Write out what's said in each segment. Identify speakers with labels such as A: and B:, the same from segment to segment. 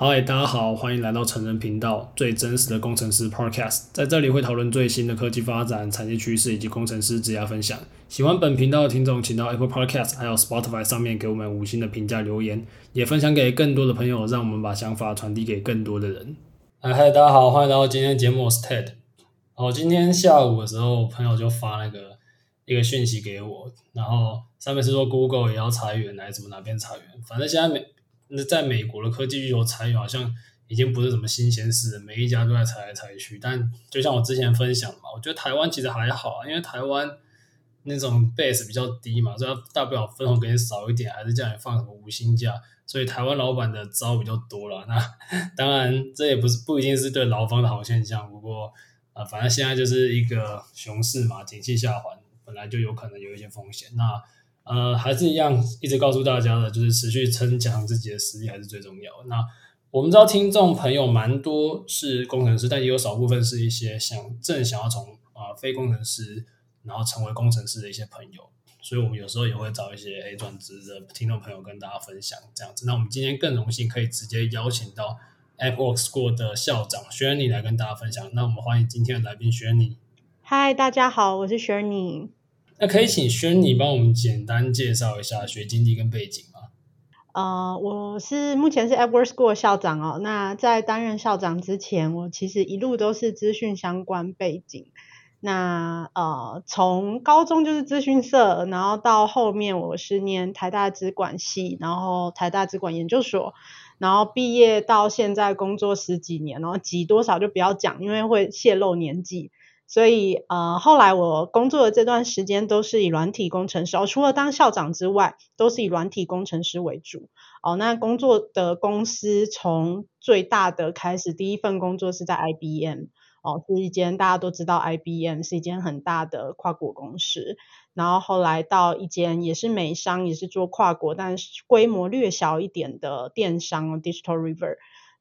A: 嗨，大家好，欢迎来到成人频道最真实的工程师 Podcast，在这里会讨论最新的科技发展、产业趋势以及工程师职业分享。喜欢本频道的听众，请到 Apple Podcast 还有 Spotify 上面给我们五星的评价留言，也分享给更多的朋友，让我们把想法传递给更多的人。嗨，嗨，大家好，欢迎来到今天的节目，我是 Ted。好，今天下午的时候，朋友就发那个一个讯息给我，然后上面是说 Google 也要裁员，来怎么哪边裁员，反正现在没。那在美国的科技巨头裁员好像已经不是什么新鲜事，每一家都在裁来裁去。但就像我之前分享嘛，我觉得台湾其实还好啊，因为台湾那种 base 比较低嘛，所以大不了分红给你少一点，还是叫你放什么无薪假，所以台湾老板的招比较多了。那 当然这也不是不一定是对劳方的好现象，不过啊、反正现在就是一个熊市嘛，景气下滑，本来就有可能有一些风险。那呃，还是一样，一直告诉大家的，就是持续增强自己的实力还是最重要的。那我们知道听众朋友蛮多是工程师，但也有少部分是一些想正想要从啊、非工程师，然后成为工程师的一些朋友。所以我们有时候也会找一些诶转职的听众朋友跟大家分享这样子。那我们今天更荣幸可以直接邀请到 AppWorks School 的校长 Shirney 来跟大家分享。那我们欢迎今天的来宾 Shirney。
B: 嗨，大家好，我是 Shirney。
A: 那可以请 Shirney 帮我们简单介绍一下学经历跟背景吗？
B: 呃，我是目前是 AppWorks School 校长哦。那在担任校长之前，我其实一路都是资讯相关背景。那呃，从高中就是资讯社，然后到后面我是念台大资管系，然后台大资管研究所，然后毕业到现在工作十几年，然后几多少就不要讲，因为会泄露年纪。所以，呃，后来我工作的这段时间都是以软体工程师，哦，除了当校长之外，都是以软体工程师为主。哦，那工作的公司从最大的开始，第一份工作是在 IBM，哦，是一间大家都知道 IBM 是一间很大的跨国公司。然后后来到一间也是美商，也是做跨国，但是规模略小一点的电商，Digital River。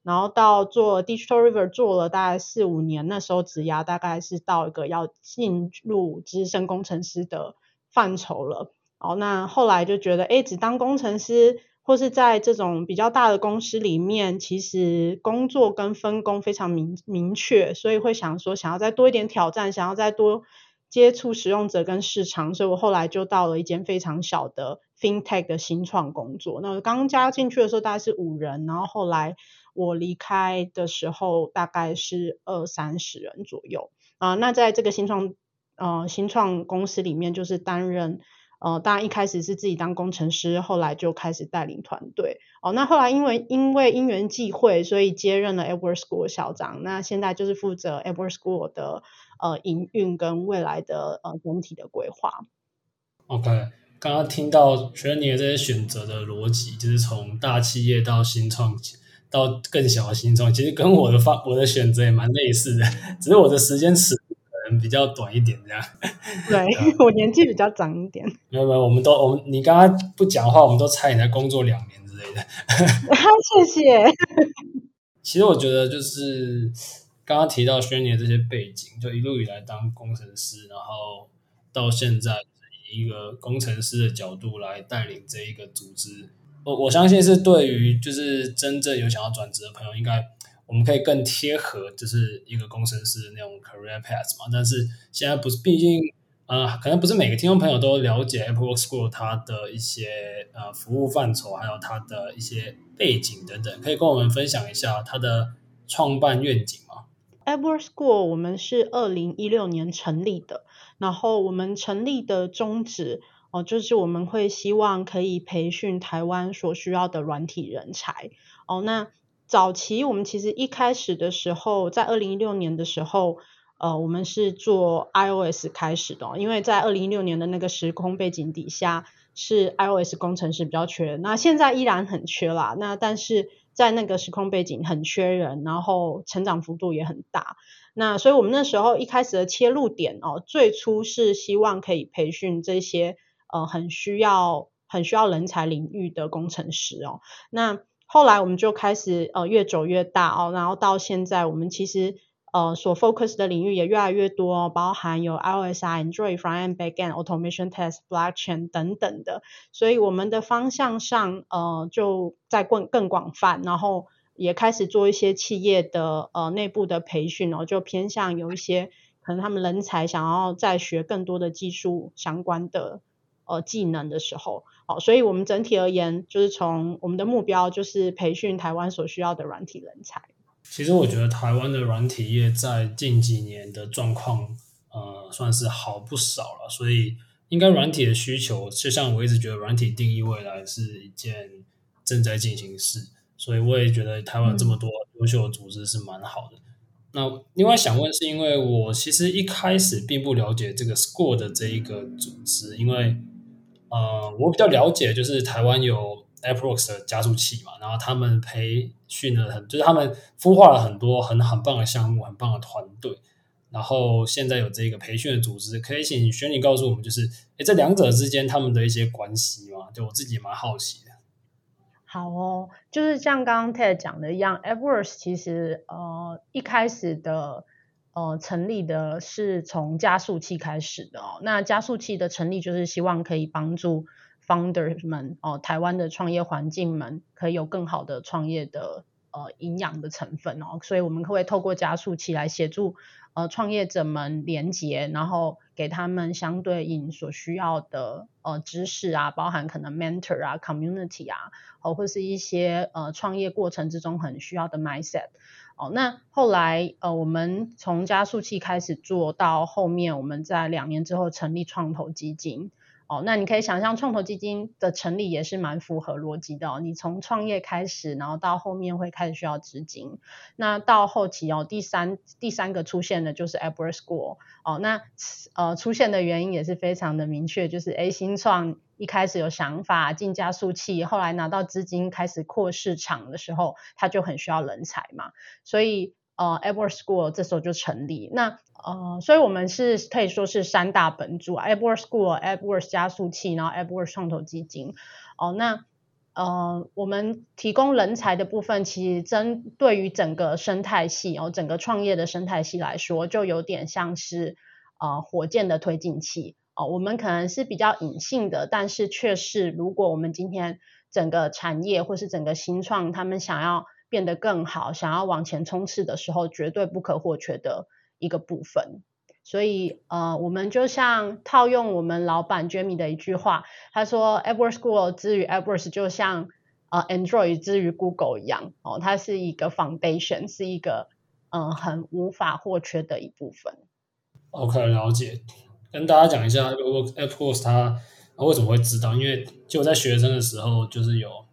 B: 然后到做 Digital River 做了大概四五年，那时候职涯大概是到一个要进入资深工程师的范畴了。哦，那后来就觉得，哎，只当工程师或是在这种比较大的公司里面，其实工作跟分工非常明明确，所以会想说，想要再多一点挑战，想要再多接触使用者跟市场，所以我后来就到了一间非常小的 FinTech 的新创工作。那刚加进去的时候大概是五人，然后后来。我离开的时候大概是二三十人左右啊、呃，那在这个新创呃新创公司里面，就是担任呃，当然一开始是自己当工程师，后来就开始带领团队哦。那后来因为因为因缘际会，所以接任了 AppWorks School 校长。那现在就是负责 AppWorks School 的呃营运跟未来的呃整体的规划。OK，刚刚听到学你的这些选择的逻辑，就是从大企业到新创。到更小的新创，其实跟我的方我的选择也蛮类似的，只是我的时间尺度可能比较短一点，这样。对，我年纪比较长一点。
A: 没有没有，我们都我们你刚刚不讲话，我们都猜你在工作两年之类的。
B: 谢谢。
A: 其实我觉得就是刚刚提到 Shirney 的这些背景，就一路以来当工程师，然后到现在以一个工程师的角度来带领这一个组织。我我相信是对于就是真正有想要转职的朋友，应该我们可以更贴合，就是一个工程师的那种 career path 嘛。但是现在不是，毕竟呃，可能不是每个听众朋友都了解 AppWorks School 它的一些呃服务范畴，还有它的一些背景等等，可以跟我们分享一下它的创办愿景吗
B: ？AppWorks School 我们是二零一六年成立的，然后我们成立的宗旨。哦，就是我们会希望可以培训台湾所需要的软体人才。哦，那早期我们其实一开始的时候，在二零一六年的时候，呃，我们是做 iOS 开始的，因为在二零一六年的那个时空背景底下，是 iOS 工程师比较缺，那现在依然很缺啦。那但是在那个时空背景很缺人，然后成长幅度也很大。那所以我们那时候一开始的切入点哦，最初是希望可以培训这些。呃，很需要很需要人才领域的工程师哦。那后来我们就开始呃越走越大哦，然后到现在我们其实呃所 focus 的领域也越来越多哦，包含有 iOS、Android、Front-end、Back-end、Automation Test、Blockchain 等等的。所以我们的方向上呃就在更更广泛，然后也开始做一些企业的呃内部的培训哦，就偏向有一些可能他们人才想要再学更多的技术相关的呃技能的时候，哦，所以我们整体而言，就是从我们的目标就是培训台湾所需要的软体人才。
A: 其实我觉得台湾的软体业在近几年的状况，呃，算是好不少了。所以应该软体的需求，就像我一直觉得软体定义未来是一件正在进行式。所以我也觉得台湾这么多优秀的组织是蛮好的。嗯、那另外想问，是因为我其实一开始并不了解这个 Score 的这一个组织，因为呃，我比较了解就是台湾有。AppWorks 的加速器嘛，然后他们培训了很，就是他们孵化了很多很很棒的项目，很棒的团队。然后现在有这个培训的组织，可以请轩尼告诉我们，就是诶这两者之间他们的一些关系嘛？就我自己蛮好奇的。
B: 好哦，就是像刚刚 Ted 讲的一样，AppWorks 其实呃一开始的呃成立的是从加速器开始的哦。那加速器的成立就是希望可以帮助。founders 们哦，台湾的创业环境们可以有更好的创业的呃营养的成分哦，所以我们可不可以透过加速器来协助呃创业者们连接，然后给他们相对应所需要的呃知识啊，包含可能 mentor 啊、community 啊，哦或是一些呃创业过程之中很需要的 mindset 哦。那后来呃我们从加速器开始做到后面，我们在两年之后成立创投基金。哦，那你可以想象创投基金的成立也是蛮符合逻辑的哦。你从创业开始，然后到后面会开始需要资金，那到后期哦，第三第三个出现的就是 Aber School 哦。那呃出现的原因也是非常的明确，就是 A 新创一开始有想法进加速器，后来拿到资金开始扩市场的时候，他就很需要人才嘛，所以。呃，AppWorks School 这时候就成立，那呃，所以我们是可以说是三大本柱啊，AppWorks School、AppWorks 加速器，然后 AppWorks 创投基金。哦、那呃，我们提供人才的部分，其实针对于整个生态系哦，整个创业的生态系来说，就有点像是呃火箭的推进器哦、我们可能是比较隐性的，但是却是如果我们今天整个产业或是整个新创，他们想要。变得更好，想要往前冲刺的时候，绝对不可或缺的一个部分。所以，呃，我们就像套用我们老板 Jamie 的一句话，他说：“AppWorks School 之于 AppWorks 就像呃 Android 之于 Google 一样，哦，它是一个 foundation，是一个嗯、很无法或缺的一部分。”
A: OK，了解。跟大家讲一下 AppWorks 它为什么会知道，因为就在学生的时候就是有。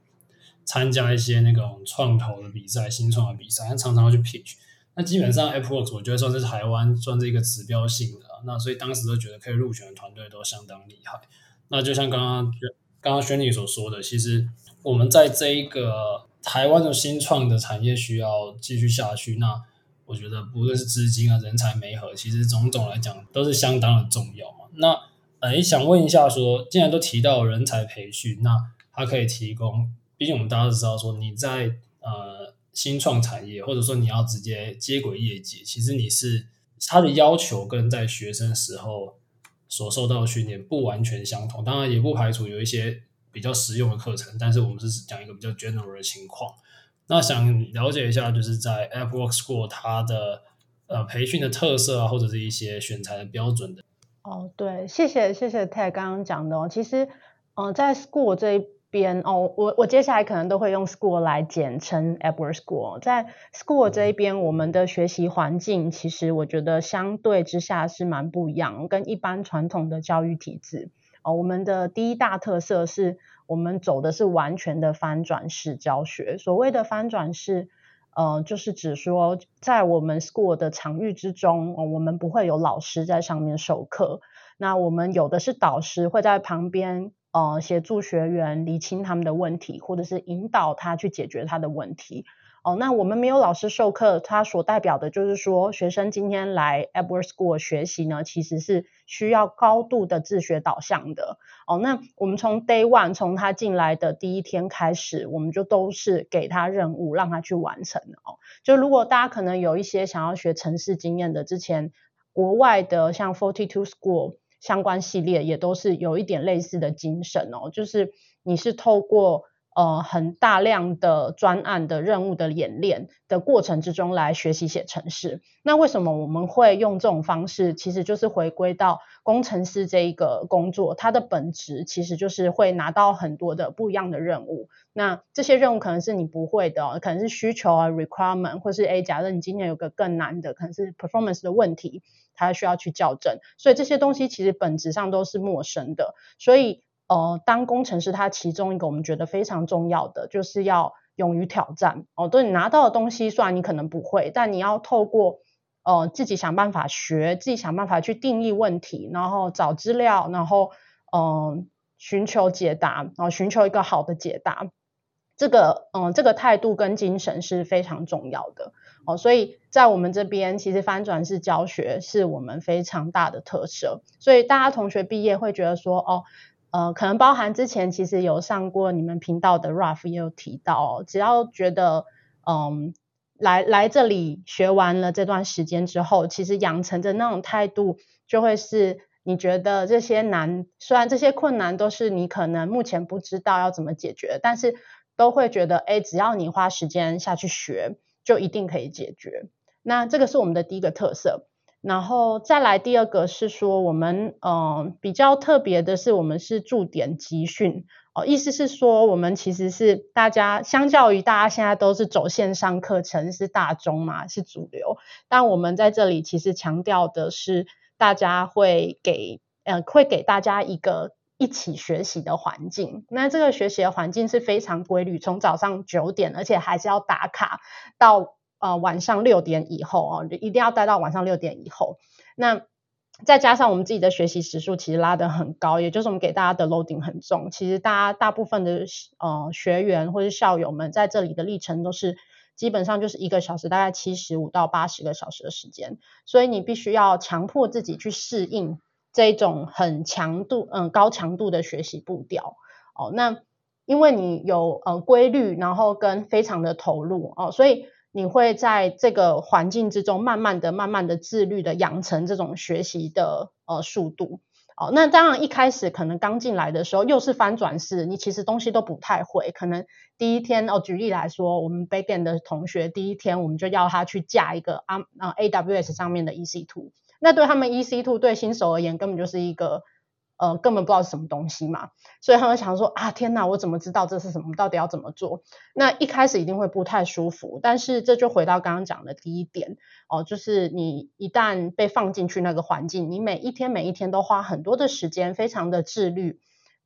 A: 参加一些那种创投的比赛、新创的比赛，他常常会去 pitch。那基本上，AppWorks 我觉得算是台湾算是一个指标性的，那所以当时都觉得可以入选的团队都相当厉害。那就像刚刚刚刚轩尼所说的，其实我们在这一个台湾的新创的产业需要继续下去，那我觉得不论是资金啊、人才媒合，其实种种来讲都是相当的重要嘛。那诶，想问一下说，既然都提到人才培训，那它可以提供？毕竟我们大家都知道，说你在呃新创产业，或者说你要直接接轨业界，其实你是他的要求跟在学生时候所受到的训练不完全相同。当然也不排除有一些比较实用的课程，但是我们是讲一个比较 general 的情况。那想了解一下，就是在 App Work School 它的呃培训的特色啊，或者是一些选材的标准的。
B: 哦，对，谢谢谢谢 Ted 刚刚讲的哦。其实，嗯、在 School 这一边哦，我我接下来可能都会用 school 来简称 AppWorks School。在 school 这一边，我们的学习环境其实我觉得相对之下是蛮不一样，跟一般传统的教育体制。哦，我们的第一大特色是我们走的是完全的翻转式教学。所谓的翻转式，呃，就是指说在我们 school 的场域之中，哦，我们不会有老师在上面授课，那我们有的是导师会在旁边。呃，协助学员厘清他们的问题，或者是引导他去解决他的问题。哦、那我们没有老师授课，它所代表的就是说，学生今天来 Edward School 学习呢，其实是需要高度的自学导向的。哦、那我们从 Day One，从他进来的第一天开始，我们就都是给他任务，让他去完成。哦，就如果大家可能有一些想要学城市经验的，之前国外的像 Forty Two School。相关系列也都是有一点类似的精神哦，就是你是透过呃很大量的专案的任务的演练的过程之中来学习写程式。那为什么我们会用这种方式？其实就是回归到工程师这一个工作，它的本质其实就是会拿到很多的不一样的任务。那这些任务可能是你不会的，可能是需求啊 requirement，或是诶，假设你今天有个更难的，可能是 performance 的问题，它需要去校正。所以这些东西其实本质上都是陌生的。所以呃，当工程师，他其中一个我们觉得非常重要的，就是要勇于挑战。哦，对你拿到的东西，虽然你可能不会，但你要透过呃自己想办法学，自己想办法去定义问题，然后找资料，然后嗯、寻求解答，然后寻求一个好的解答。这个嗯，这个态度跟精神是非常重要的哦，所以在我们这边，其实翻转式教学是我们非常大的特色。所以大家同学毕业会觉得说，哦，呃，可能包含之前其实有上过你们频道的 Ralph 也有提到，只要觉得嗯，来来这里学完了这段时间之后，其实养成的那种态度，就会是你觉得这些难，虽然这些困难都是你可能目前不知道要怎么解决，但是。都会觉得，哎，只要你花时间下去学，就一定可以解决。那这个是我们的第一个特色。然后再来第二个是说，我们嗯、比较特别的是，我们是驻点集训哦，意思是说，我们其实是大家相较于大家现在都是走线上课程是大中嘛，是主流，但我们在这里其实强调的是，大家会给呃会给大家一个。一起学习的环境，那这个学习的环境是非常规律，从早上九点，而且还是要打卡到呃晚上六点以后哦，一定要待到晚上六点以后。那再加上我们自己的学习时数其实拉得很高，也就是我们给大家的 loading 很重。其实大家大部分的呃学员或是校友们在这里的历程都是基本上就是一个小时，大概七十五到八十个小时的时间，所以你必须要强迫自己去适应。这种很强度，嗯，高强度的学习步调，哦，那因为你有呃规律，然后跟非常的投入，哦，所以你会在这个环境之中，慢慢的、慢慢的自律的养成这种学习的呃速度，哦，那当然一开始可能刚进来的时候，又是翻转式，你其实东西都不太会，可能第一天哦，举例来说，我们 Backend 的同学第一天我们就要他去架一个啊啊 AWS 上面的 EC2。那对他们 E C Two 对新手而言根本就是一个呃根本不知道是什么东西嘛，所以他们想说啊天哪，我怎么知道这是什么？到底要怎么做？那一开始一定会不太舒服，但是这就回到刚刚讲的第一点哦，就是你一旦被放进去那个环境，你每一天每一天都花很多的时间，非常的自律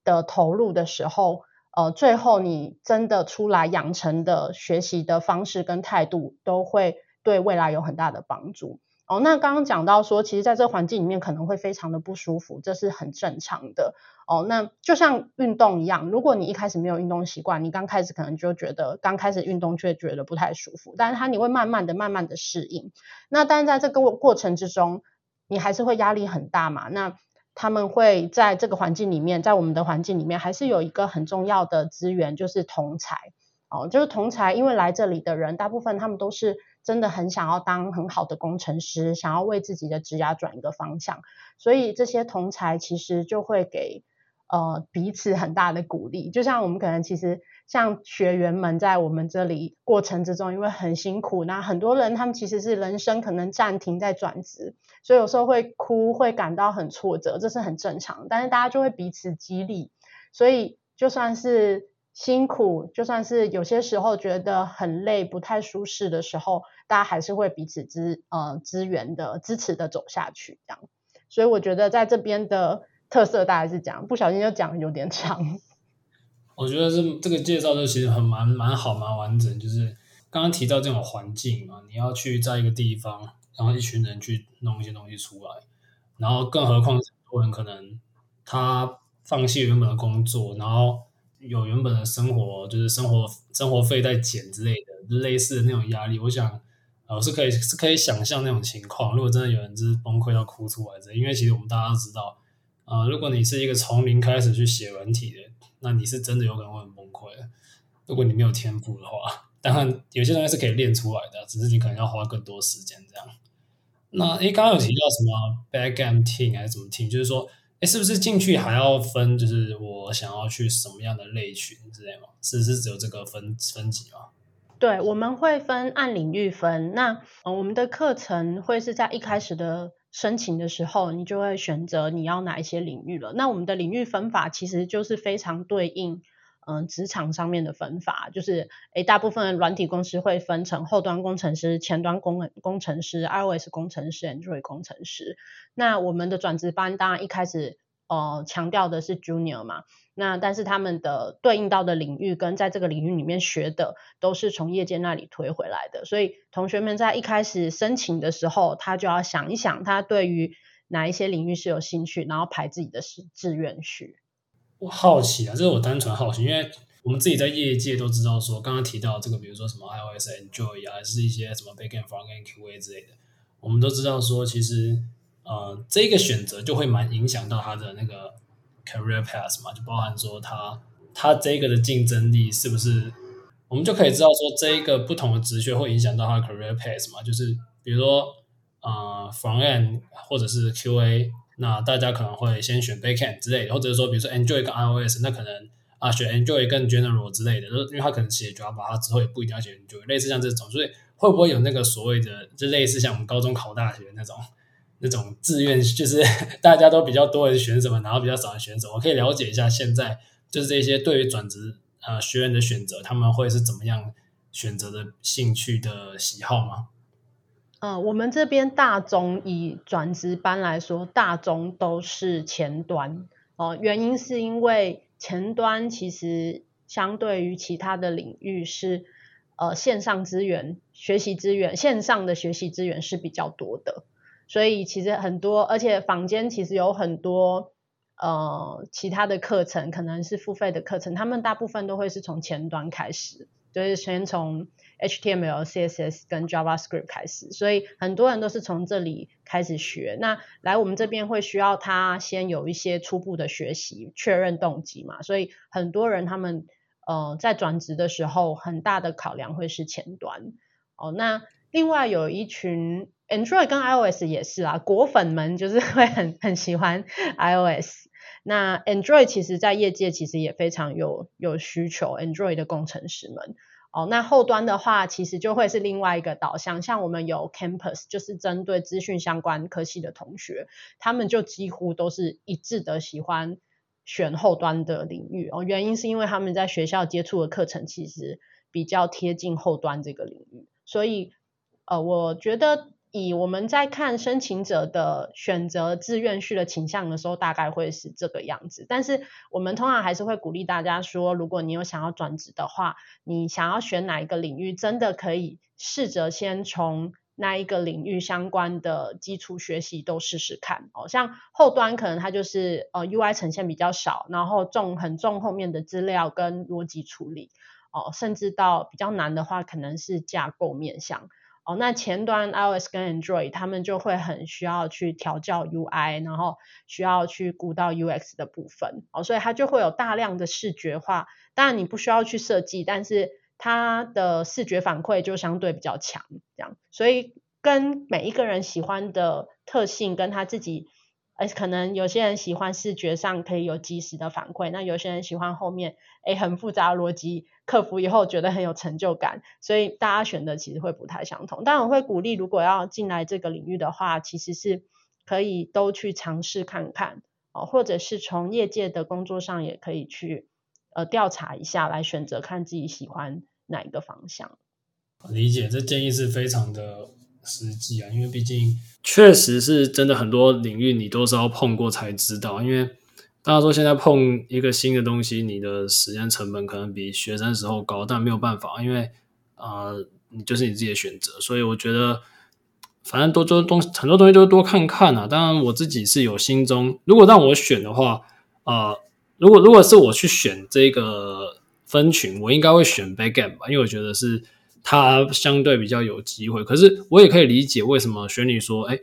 B: 的投入的时候，呃，最后你真的出来养成的学习的方式跟态度，都会对未来有很大的帮助。哦，那刚刚讲到说，其实在这个环境里面可能会非常的不舒服，这是很正常的。哦，那就像运动一样，如果你一开始没有运动习惯，你刚开始可能就觉得刚开始运动却觉得不太舒服，但是它你会慢慢的、慢慢的适应。那但是在这个过程之中，你还是会压力很大嘛？那他们会在这个环境里面，在我们的环境里面，还是有一个很重要的资源，就是同侪。哦，就是同侪，因为来这里的人大部分他们都是。真的很想要当很好的工程师，想要为自己的职涯转一个方向，所以这些同才其实就会给呃彼此很大的鼓励。就像我们可能其实像学员们在我们这里过程之中，因为很辛苦，那很多人他们其实是人生可能暂停在转职，所以有时候会哭，会感到很挫折，这是很正常。但是大家就会彼此激励，所以就算是。辛苦，就算是有些时候觉得很累、不太舒适的时候，大家还是会彼此支呃支援的、支持的走下去，这样。所以我觉得在这边的特色大概是这样，不小心就讲有点长。
A: 我觉得是这个介绍就其实很蛮蛮好、蛮完整。就是刚刚提到这种环境嘛，你要去在一个地方，然后一群人去弄一些东西出来，然后更何况很多人可能他放弃原本的工作，然后。有原本的生活，就是生活生活费在减之类的，类似的那种压力，我想，呃，我是可以是可以想象那种情况。如果真的有人就是崩溃到哭出来的，因为其实我们大家都知道，呃，如果你是一个从零开始去写软体的，那你是真的有可能会很崩溃的。如果你没有天赋的话，当然有些东西是可以练出来的，只是你可能要花更多时间这样。那诶，刚刚有提到什么 backend team 还是什么 team，就是说。哎，是不是进去还要分？就是我想要去什么样的类群之类吗？是是只有这个分分级吗？
B: 对，我们会分按领域分。那我们的课程会是在一开始的申请的时候，你就会选择你要哪一些领域了。那我们的领域分法其实就是非常对应，嗯、职场上面的分法，就是诶，大部分软体公司会分成后端工程师、前端工工程师、iOS 工程师、Android 工程师。那我们的转职班当然一开始呃强调的是 Junior 嘛。那但是他们的对应到的领域跟在这个领域里面学的都是从业界那里推回来的，所以同学们在一开始申请的时候，他就要想一想他对于哪一些领域是有兴趣，然后排自己的志志愿序。
A: 我好奇啊，这是我单纯好奇，因为我们自己在业界都知道说，刚刚提到这个，比如说什么 iOS、and joy 啊，还是一些什么 Backend、Frontend、QA 之类的，我们都知道说，其实呃这个选择就会蛮影响到他的那个。Career path 嘛，就包含说他他这个的竞争力是不是，我们就可以知道说这一个不同的职缺会影响到他的 career path 嘛，就是比如说呃 front end 或者是 QA，那大家可能会先选 backend 之类的，或者是说比如说 Android 跟 iOS，那可能啊选 Android 更 general 之类的，因为他可能写 Java，他之后也不一定要写 Android，类似像这种，所以会不会有那个所谓的，就类似像我们高中考大学那种？那种志愿就是 大家都比较多人选什么，然后比较少人选什么，我可以了解一下现在就是这些对于转职呃学员的选择，他们会是怎么样选择的兴趣的喜好吗？
B: 呃，我们这边大中以转职班来说，大中都是前端哦，呃，原因是因为前端其实相对于其他的领域是呃线上资源、学习资源、线上的学习资源是比较多的。所以其实很多，而且坊间其实有很多呃其他的课程，可能是付费的课程，他们大部分都会是从前端开始，就是先从 HTML、CSS 跟 JavaScript 开始，所以很多人都是从这里开始学。那来我们这边会需要他先有一些初步的学习，确认动机嘛，所以很多人他们呃在转职的时候，很大的考量会是前端。哦，那另外有一群。Android 跟 iOS 也是啊，果粉们就是会很很喜欢 iOS。那 Android 其实在业界其实也非常有有需求，Android 的工程师们。哦，那后端的话其实就会是另外一个导向，像我们有 Campus，就是针对资讯相关科系的同学，他们就几乎都是一致的喜欢选后端的领域。哦，原因是因为他们在学校接触的课程其实比较贴近后端这个领域，所以呃，我觉得。以我们在看申请者的选择志愿序的倾向的时候，大概会是这个样子。但是我们通常还是会鼓励大家说，如果你有想要转职的话，你想要选哪一个领域，真的可以试着先从那一个领域相关的基础学习都试试看。哦，像后端可能它就是呃 UI 呈现比较少，然后重很重后面的资料跟逻辑处理。哦，甚至到比较难的话，可能是架构面向。哦，那前端 iOS 跟 Android 他们就会很需要去调教 UI，然后需要去顾到 UX 的部分，哦，所以它就会有大量的视觉化。当然你不需要去设计，但是它的视觉反馈就相对比较强，这样。所以跟每一个人喜欢的特性跟他自己。而可能有些人喜欢视觉上可以有即时的反馈，那有些人喜欢后面诶很复杂的逻辑，克服以后觉得很有成就感，所以大家选的其实会不太相同。但我会鼓励，如果要进来这个领域的话，其实是可以都去尝试看看哦，或者是从业界的工作上也可以去呃调查一下，来选择看自己喜欢哪一个方向。
A: 理解，这建议是非常的。实际啊，因为毕竟确实是真的，很多领域你都是要碰过才知道。因为大家说现在碰一个新的东西，你的时间成本可能比学生时候高，但没有办法，因为啊、你就是你自己的选择。所以我觉得，反正多多东很多东西都多看看啊。当然，我自己是有心中，如果让我选的话，啊、如果如果是我去选这个分群，我应该会选 backend 吧，因为我觉得是。它相对比较有机会，可是我也可以理解为什么玄女说，哎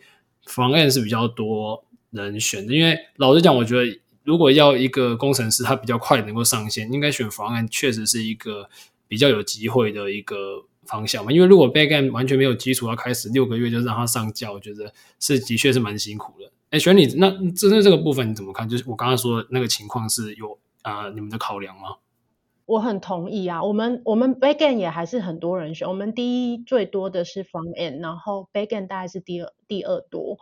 A: ，Front-end 是比较多人选的，因为老实讲，我觉得如果要一个工程师他比较快能够上线，应该选 Front-end 确实是一个比较有机会的一个方向嘛。因为如果 Back-end 完全没有基础，要开始六个月就让他上教，我觉得是的确是蛮辛苦的。哎，选你那针对这个部分你怎么看？就是我刚刚说的那个情况是有啊、你们的考量吗？
B: 我很同意啊，我们我们 backend 也还是很多人选，我们第一最多的是 frontend，然后 backend 大概是第二第二多。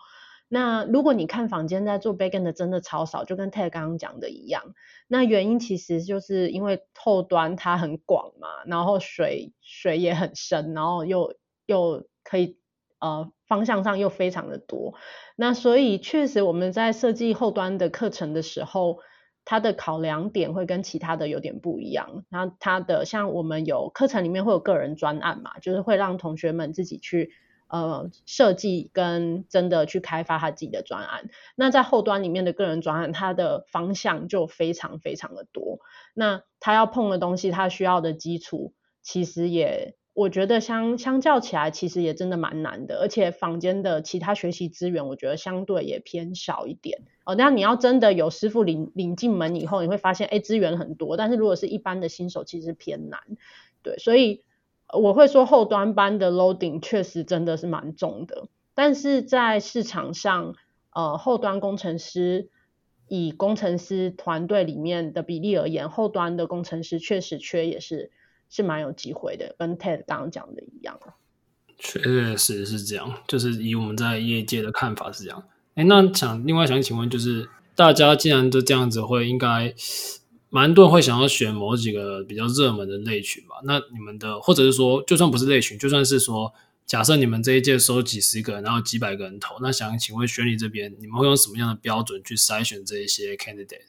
B: 那如果你看坊间在做 backend 的真的超少，就跟 Ted 刚刚讲的一样。那原因其实就是因为后端它很广嘛，然后水水也很深，然后又又可以呃方向上又非常的多。那所以确实我们在设计后端的课程的时候。它的考量点会跟其他的有点不一样。那它的像我们有课程里面会有个人专案嘛，就是会让同学们自己去呃设计跟真的去开发他自己的专案。那在后端里面的个人专案，它的方向就非常非常的多。那他要碰的东西，他需要的基础其实也。我觉得相相较起来，其实也真的蛮难的，而且坊间的其他学习资源，我觉得相对也偏少一点哦。那你要真的有师傅领领进门以后，你会发现，哎，资源很多，但是如果是一般的新手，其实偏难。对，所以我会说后端班的 loading 确实真的是蛮重的，但是在市场上，呃，后端工程师以工程师团队里面的比例而言，后端的工程师确实缺也是。是蛮有机会的，跟 Ted 刚刚讲的一样。
A: 确实是是这样，就是以我们在业界的看法是这样。哎，那想另外想请问，就是大家既然都这样子会，会应该蛮多人会想要选某几个比较热门的类群吧？那你们的，或者是说，就算不是类群，就算是说，假设你们这一届收几十个人，然后几百个人投，那想请问选你这边，你们会用什么样的标准去筛选这一些 candidate？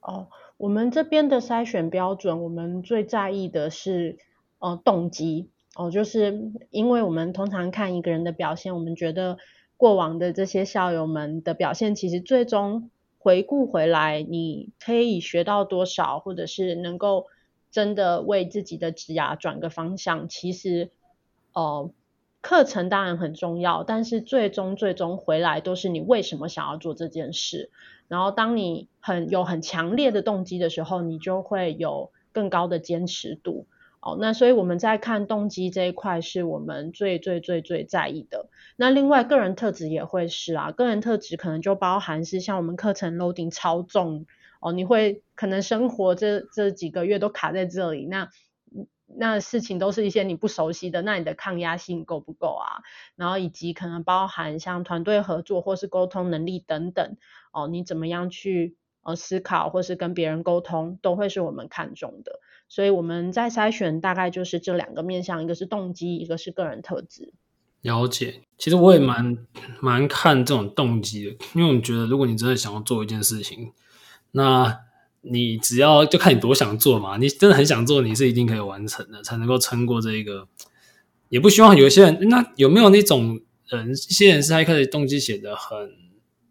B: 哦。我们这边的筛选标准，我们最在意的是呃动机哦，就是因为我们通常看一个人的表现，我们觉得过往的这些校友们的表现，其实最终回顾回来，你可以学到多少，或者是能够真的为自己的职涯转个方向，其实呃课程当然很重要，但是最终最终回来都是你为什么想要做这件事。然后，当你很有很强烈的动机的时候，你就会有更高的坚持度。哦，那所以我们在看动机这一块，是我们最最最最在意的。那另外，个人特质也会是啊，个人特质可能就包含是像我们课程 loading 超重哦，你会可能生活这这几个月都卡在这里，那那事情都是一些你不熟悉的，那你的抗压性够不够啊？然后以及可能包含像团队合作或是沟通能力等等。哦，你怎么样去呃思考，或是跟别人沟通，都会是我们看重的。所以我们在筛选大概就是这两个面向，一个是动机，一个是个人特质。
A: 了解，其实我也蛮蛮看这种动机的，因为我觉得如果你真的想要做一件事情，那你只要就看你多想做嘛。你真的很想做，你是一定可以完成的，才能够撑过这一个。也不希望有些人，那有没有那种人，一些人是他一开始动机写得很。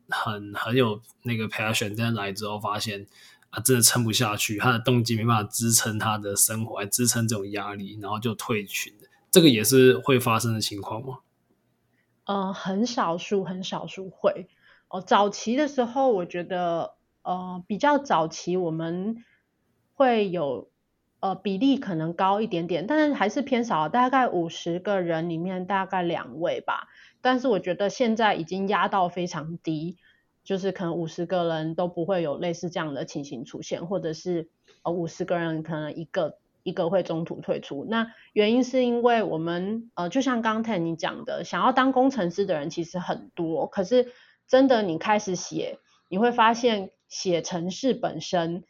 A: 很很有那个 passion，但来之后发现啊，真的撑不下去，他的动机没办法支撑他的生活，来支撑这种压力，然后就退群。这个也是会发生的情况吗？
B: 呃，很少数，很少数会。哦，早期的时候，我觉得呃比较早期，我们会有呃比例可能高一点点，但是还是偏少，大概五十个人里面大概两位吧。但是我觉得现在已经压到非常低，就是可能五十个人都不会有类似这样的情形出现，或者是呃五十个人可能一个一个会中途退出。那原因是因为我们呃就像刚才你讲的，想要当工程师的人其实很多，可是真的你开始写，你会发现写程式本身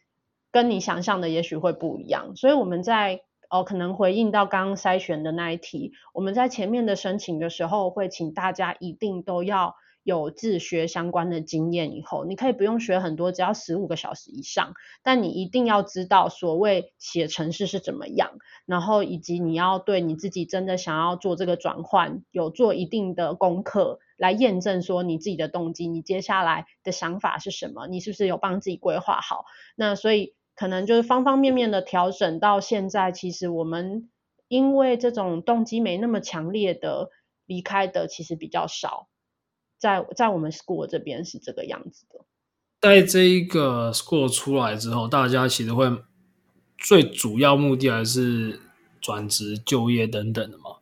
B: 跟你想象的也许会不一样，所以我们在。哦，可能回应到刚刚筛选的那一题，我们在前面的申请的时候，会请大家一定都要有自学相关的经验。以后你可以不用学很多，只要十五个小时以上，但你一定要知道所谓写程式是怎么样，然后以及你要对你自己真的想要做这个转换，有做一定的功课来验证说你自己的动机，你接下来的想法是什么，你是不是有帮自己规划好？那所以。可能就是方方面面的调整，到现在其实我们因为这种动机没那么强烈的离开的其实比较少，在在我们 school 这边是这个样子的。
A: 在这一个 school 出来之后，大家其实会最主要目的还是转职、就业等等的嘛？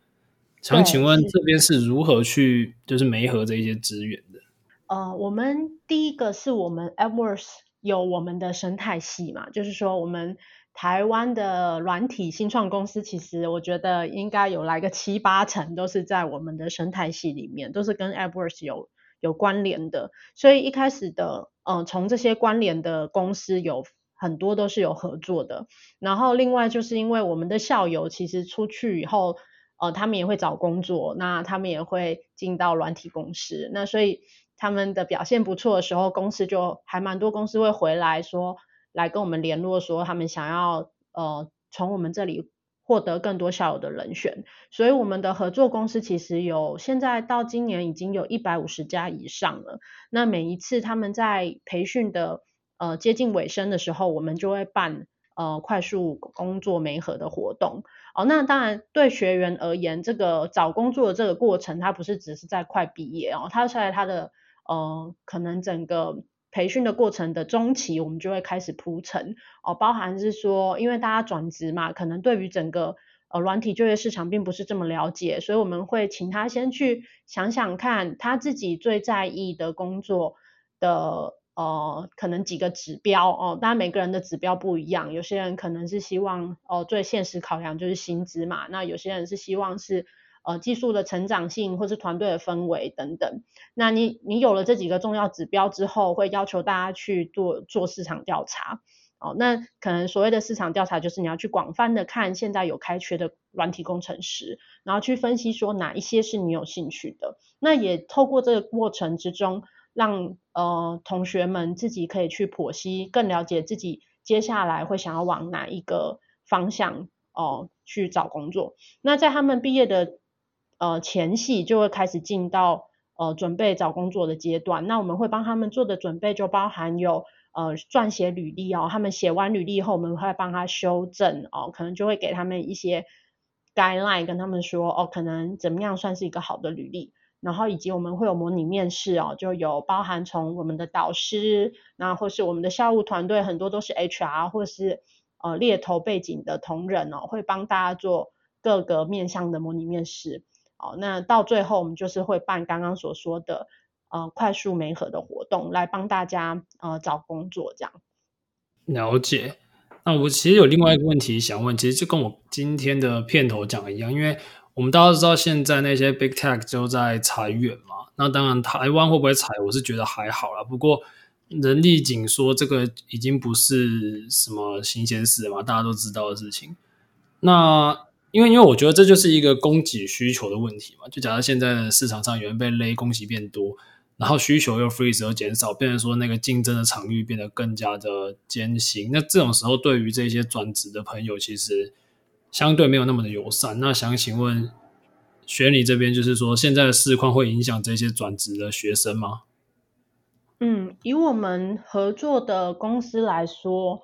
A: 想请问这边是如何去就是媒合这些资源的？
B: 呃，我们第一个是我们 AdWords 有我们的生态系嘛，就是说我们台湾的软体新创公司，其实我觉得应该有来个七八成都是在我们的生态系里面，都是跟 AdWords 有有关联的。所以一开始的，呃，从这些关联的公司有很多都是有合作的。然后另外就是因为我们的校友其实出去以后，呃，他们也会找工作，那他们也会进到软体公司，那所以他们的表现不错的时候，公司就还蛮多公司会回来说，来跟我们联络说他们想要呃从我们这里获得更多校友的人选，所以我们的合作公司其实有现在到今年已经有一百五十家以上了。那每一次他们在培训的呃接近尾声的时候，我们就会办呃快速工作媒合的活动。哦，那当然对学员而言，这个找工作的这个过程，它不是只是在快毕业哦，它在它的呃可能整个培训的过程的中期，我们就会开始铺陈哦，包含是说，因为大家转职嘛，可能对于整个呃软体就业市场并不是这么了解，所以我们会请他先去想想看他自己最在意的工作的。呃，可能几个指标哦，当然每个人的指标不一样，有些人可能是希望哦、最现实考量就是薪资嘛，那有些人是希望是呃技术的成长性或是团队的氛围等等。那你你有了这几个重要指标之后，会要求大家去做做市场调查哦。那可能所谓的市场调查就是你要去广泛的看现在有开缺的软体工程师，然后去分析说哪一些是你有兴趣的。那也透过这个过程之中。让呃同学们自己可以去剖析，更了解自己接下来会想要往哪一个方向哦、去找工作。那在他们毕业的呃前夕，就会开始进到呃准备找工作的阶段。那我们会帮他们做的准备就包含有呃撰写履历哦，他们写完履历后，我们会帮他修正哦，可能就会给他们一些 guideline，跟他们说哦，可能怎么样算是一个好的履历。然后以及我们会有模拟面试哦，就有包含从我们的导师，那或是我们的校务团队，很多都是 HR 或是呃猎头背景的同仁哦，会帮大家做各个面向的模拟面试哦。那到最后我们就是会办刚刚所说的呃快速媒合的活动，来帮大家呃找工作这样。
A: 了解。那我其实有另外一个问题想问，其实就跟我今天的片头讲的一样，因为。我们大家都知道，现在那些 Big Tech 就在裁员嘛。那当然，台湾会不会裁，我是觉得还好啦。不过，人力紧缩这个已经不是什么新鲜事嘛，大家都知道的事情。那因为，因为我觉得这就是一个供给需求的问题嘛。就假设现在市场上有人被勒，供给变多，然后需求又 freeze 又减少，变成说那个竞争的场域变得更加的艰辛。那这种时候，对于这些转职的朋友，其实。相对没有那么的友善，那想请问学你这边，就是说现在的市况会影响这些转职的学生吗？
B: 嗯，以我们合作的公司来说，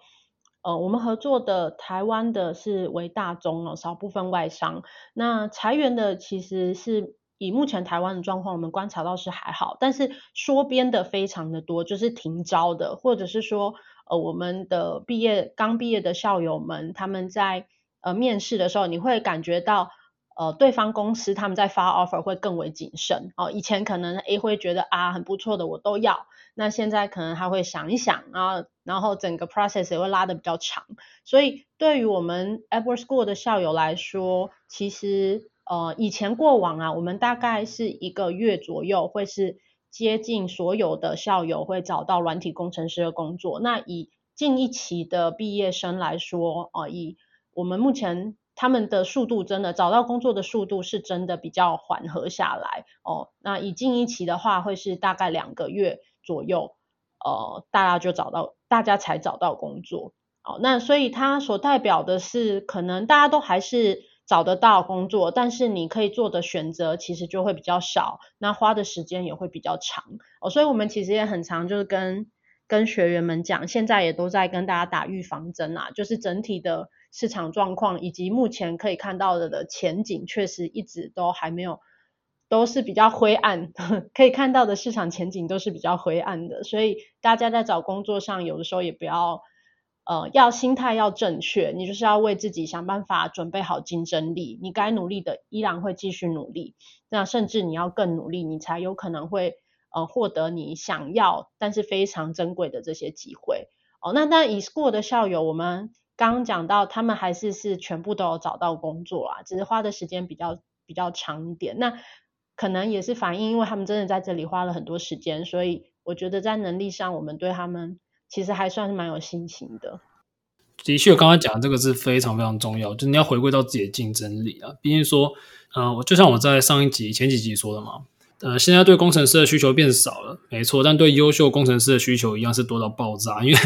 B: 呃，我们合作的台湾的是为大中哦，少部分外商。那裁员的其实是以目前台湾的状况，我们观察到是还好，但是缩编的非常的多，就是停招的，或者是说，呃，我们的毕业刚毕业的校友们，他们在呃，面试的时候你会感觉到，呃，对方公司他们在发 offer 会更为谨慎哦。以前可能 A 会觉得啊很不错的我都要，那现在可能他会想一想啊，然后整个 process 也会拉得比较长。所以对于我们 AppWorks School 的校友来说，其实呃以前过往啊，我们大概是一个月左右会是接近所有的校友会找到软体工程师的工作。那以近一期的毕业生来说，哦、呃，以我们目前他们的速度真的找到工作的速度是真的比较缓和下来哦。那以近一期的话，会是大概两个月左右，呃，大家就找到，大家才找到工作。哦，那所以它所代表的是，可能大家都还是找得到工作，但是你可以做的选择其实就会比较少，那花的时间也会比较长。哦，所以我们其实也很常就是跟跟学员们讲，现在也都在跟大家打预防针啊，就是整体的。市场状况以及目前可以看到的的前景，确实一直都还没有，都是比较灰暗。可以看到的市场前景都是比较灰暗的，所以大家在找工作上，有的时候也不要，呃，要心态要正确，你就是要为自己想办法准备好竞争力。你该努力的依然会继续努力，那甚至你要更努力，你才有可能会呃获得你想要但是非常珍贵的这些机会。哦，那当然，eSchool 的校友，我们刚刚讲到，他们还是是全部都有找到工作啊，只是花的时间比较比较长一点。那可能也是反映，因为他们真的在这里花了很多时间，所以我觉得在能力上，我们对他们其实还算是蛮有信心的。
A: 的确，刚刚讲的这个是非常非常重要，就是你要回归到自己的竞争力啊。毕竟说，嗯、我就像我在上一集、前几集说的嘛。呃，现在对工程师的需求变少了，没错，但对优秀工程师的需求一样是多到爆炸，因为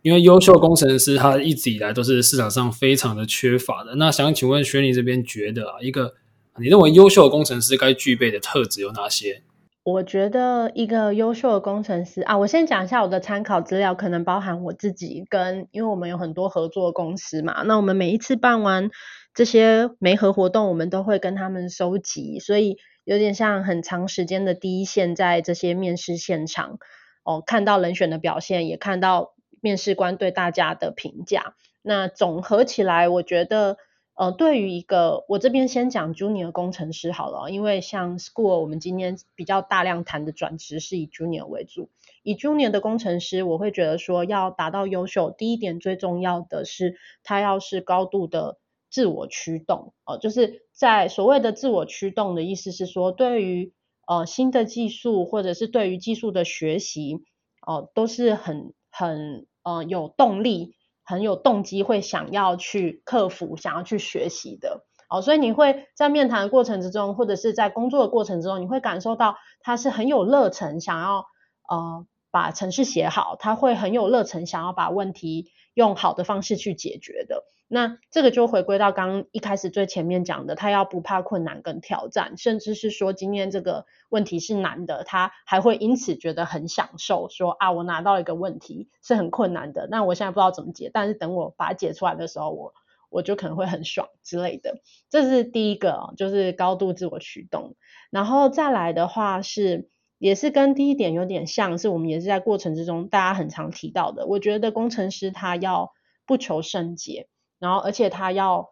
A: 因为优秀工程师他一直以来都是市场上非常的缺乏的。那想请问雪妮这边觉得啊，一个你认为优秀的工程师该具备的特质有哪些？
B: 我觉得一个优秀的工程师啊，我先讲一下我的参考资料，可能包含我自己跟，因为我们有很多合作公司嘛，那我们每一次办完这些媒合活动，我们都会跟他们收集，所以。有点像很长时间的第一线，在这些面试现场，哦，看到人选的表现，也看到面试官对大家的评价。那总合起来，我觉得，呃，对于一个我这边先讲 Junior 工程师好了，因为像 School 我们今天比较大量谈的转职是以 Junior 为主，以 Junior 的工程师，我会觉得说要达到优秀，第一点最重要的是他要是高度的。自我驱动哦，就是在所谓的自我驱动的意思是说，对于呃新的技术或者是对于技术的学习哦、都是很很呃有动力、很有动机，会想要去克服、想要去学习的哦。所以你会在面谈的过程之中，或者是在工作的过程之中，你会感受到他是很有热忱，想要呃把程式写好，他会很有热忱，想要把问题用好的方式去解决的。那这个就回归到刚一开始最前面讲的，他要不怕困难跟挑战，甚至是说今天这个问题是难的，他还会因此觉得很享受，说啊，我拿到一个问题是很困难的，那我现在不知道怎么解，但是等我把它解出来的时候，我我就可能会很爽之类的。这是第一个，就是高度自我驱动。然后再来的话是，也是跟第一点有点像，是我们也是在过程之中大家很常提到的。我觉得工程师他要不求甚解。然后，而且他要，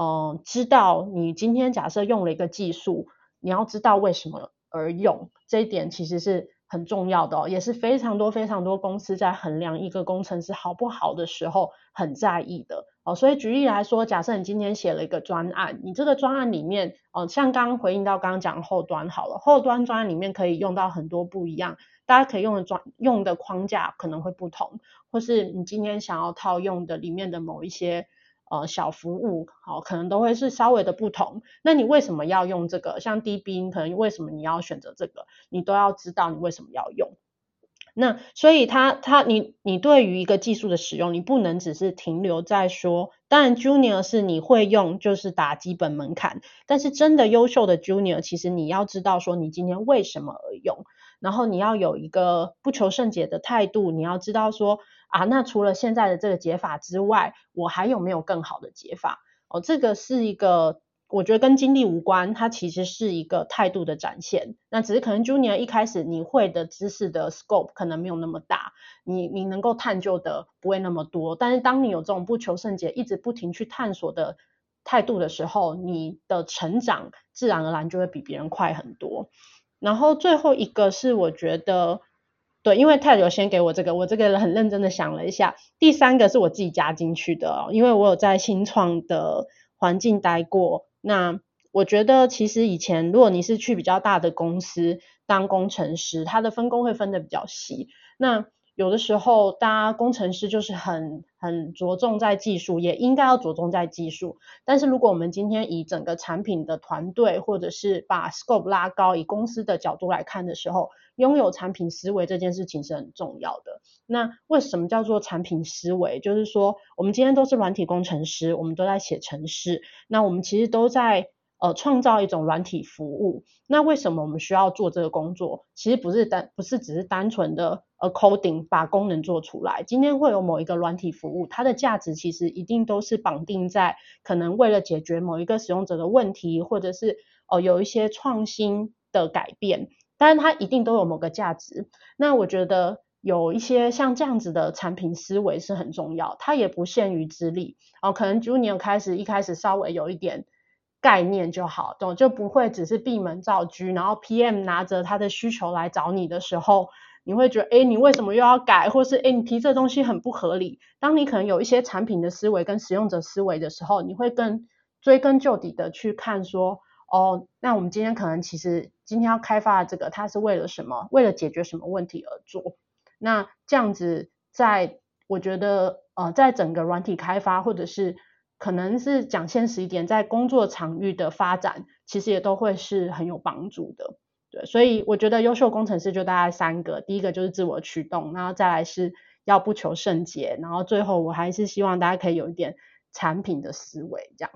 B: 嗯、知道你今天假设用了一个技术，你要知道为什么而用，这一点其实是很重要的哦，也是非常多非常多公司在衡量一个工程师好不好的时候很在意的哦。所以举例来说，假设你今天写了一个专案，你这个专案里面，哦、像刚刚回应到刚刚讲后端好了，后端专案里面可以用到很多不一样，大家可以用的专用的框架可能会不同，或是你今天想要套用的里面的某一些。呃，小服务好，可能都会是稍微的不同。那你为什么要用这个？像 DB，可能为什么你要选择这个？你都要知道你为什么要用。那所以他他你你对于一个技术的使用，你不能只是停留在说，当然 Junior 是你会用，就是打基本门槛。但是真的优秀的 Junior，其实你要知道说你今天为什么而用，然后你要有一个不求甚解的态度，你要知道说。啊，那除了现在的这个解法之外，我还有没有更好的解法？哦，这个是一个，我觉得跟经历无关，它其实是一个态度的展现。那只是可能 Junior 一开始你会的知识的 scope 可能没有那么大，你你能够探究的不会那么多。但是当你有这种不求甚解，一直不停去探索的态度的时候，你的成长自然而然就会比别人快很多。然后最后一个是我觉得。对，因为 Ted 有先给我这个，我这个很认真的想了一下。第三个是我自己加进去的哦，因为我有在新创的环境待过。那我觉得其实以前如果你是去比较大的公司当工程师，他的分工会分的比较细。那有的时候，大家工程师就是很很着重在技术，也应该要着重在技术。但是如果我们今天以整个产品的团队，或者是把 scope 拉高，以公司的角度来看的时候，拥有产品思维这件事情是很重要的。那为什么叫做产品思维？就是说，我们今天都是软体工程师，我们都在写程式，那我们其实都在。呃，创造一种软体服务，那为什么我们需要做这个工作？其实不是单，不是只是单纯的呃 coding 把功能做出来。今天会有某一个软体服务，它的价值其实一定都是绑定在可能为了解决某一个使用者的问题，或者是哦、有一些创新的改变，但是它一定都有某个价值。那我觉得有一些像这样子的产品思维是很重要，它也不限于资历哦，可能 Junior 开始一开始稍微有一点。概念就好，懂就不会只是闭门造车，然后 PM 拿着他的需求来找你的时候，你会觉得，哎，你为什么又要改，或是哎，你提这东西很不合理。当你可能有一些产品的思维跟使用者思维的时候，你会更追根究底的去看说，哦，那我们今天可能其实今天要开发的这个，它是为了什么？为了解决什么问题而做？那这样子，在我觉得，呃，在整个软体开发或者是可能是讲现实一点，在工作场域的发展，其实也都会是很有帮助的。对，所以我觉得优秀工程师就大概三个，第一个就是自我驱动，然后再来是要不求甚解，然后最后我还是希望大家可以有一点产品的思维，这样。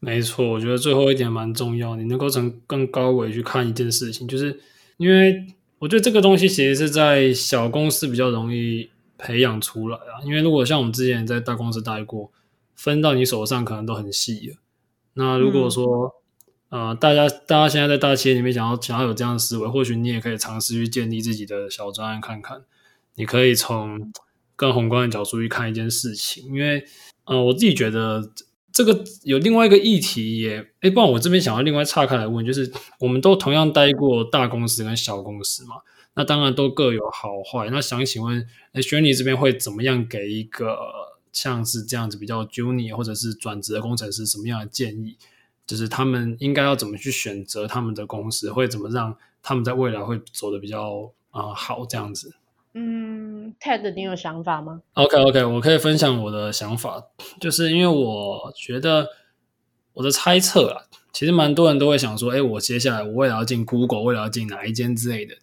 A: 没错，我觉得最后一点蛮重要，你能够从更高维去看一件事情，就是因为我觉得这个东西其实是在小公司比较容易培养出来啊，因为如果像我们之前在大公司待过。分到你手上可能都很细了。那如果说，嗯、呃，大家大家现在在大企业里面想要想要有这样的思维，或许你也可以尝试去建立自己的小专案看看。你可以从更宏观的角度去看一件事情，因为，呃，我自己觉得这个有另外一个议题也，哎，不然我这边想要另外岔开来问，就是我们都同样待过大公司跟小公司嘛，那当然都各有好坏。那想请问，哎，雪妮这边会怎么样给一个？像是这样子比较 junior 或者是转职的工程师，什么样的建议？就是他们应该要怎么去选择他们的公司，会怎么让他们在未来会走的比较啊、呃、好这样子？
B: 嗯，Ted，你有想法吗
A: ？OK OK，我可以分享我的想法，就是因为我觉得我的猜测啊，其实蛮多人都会想说，哎，我接下来我未来要进 Google，未来要进哪一间之类的。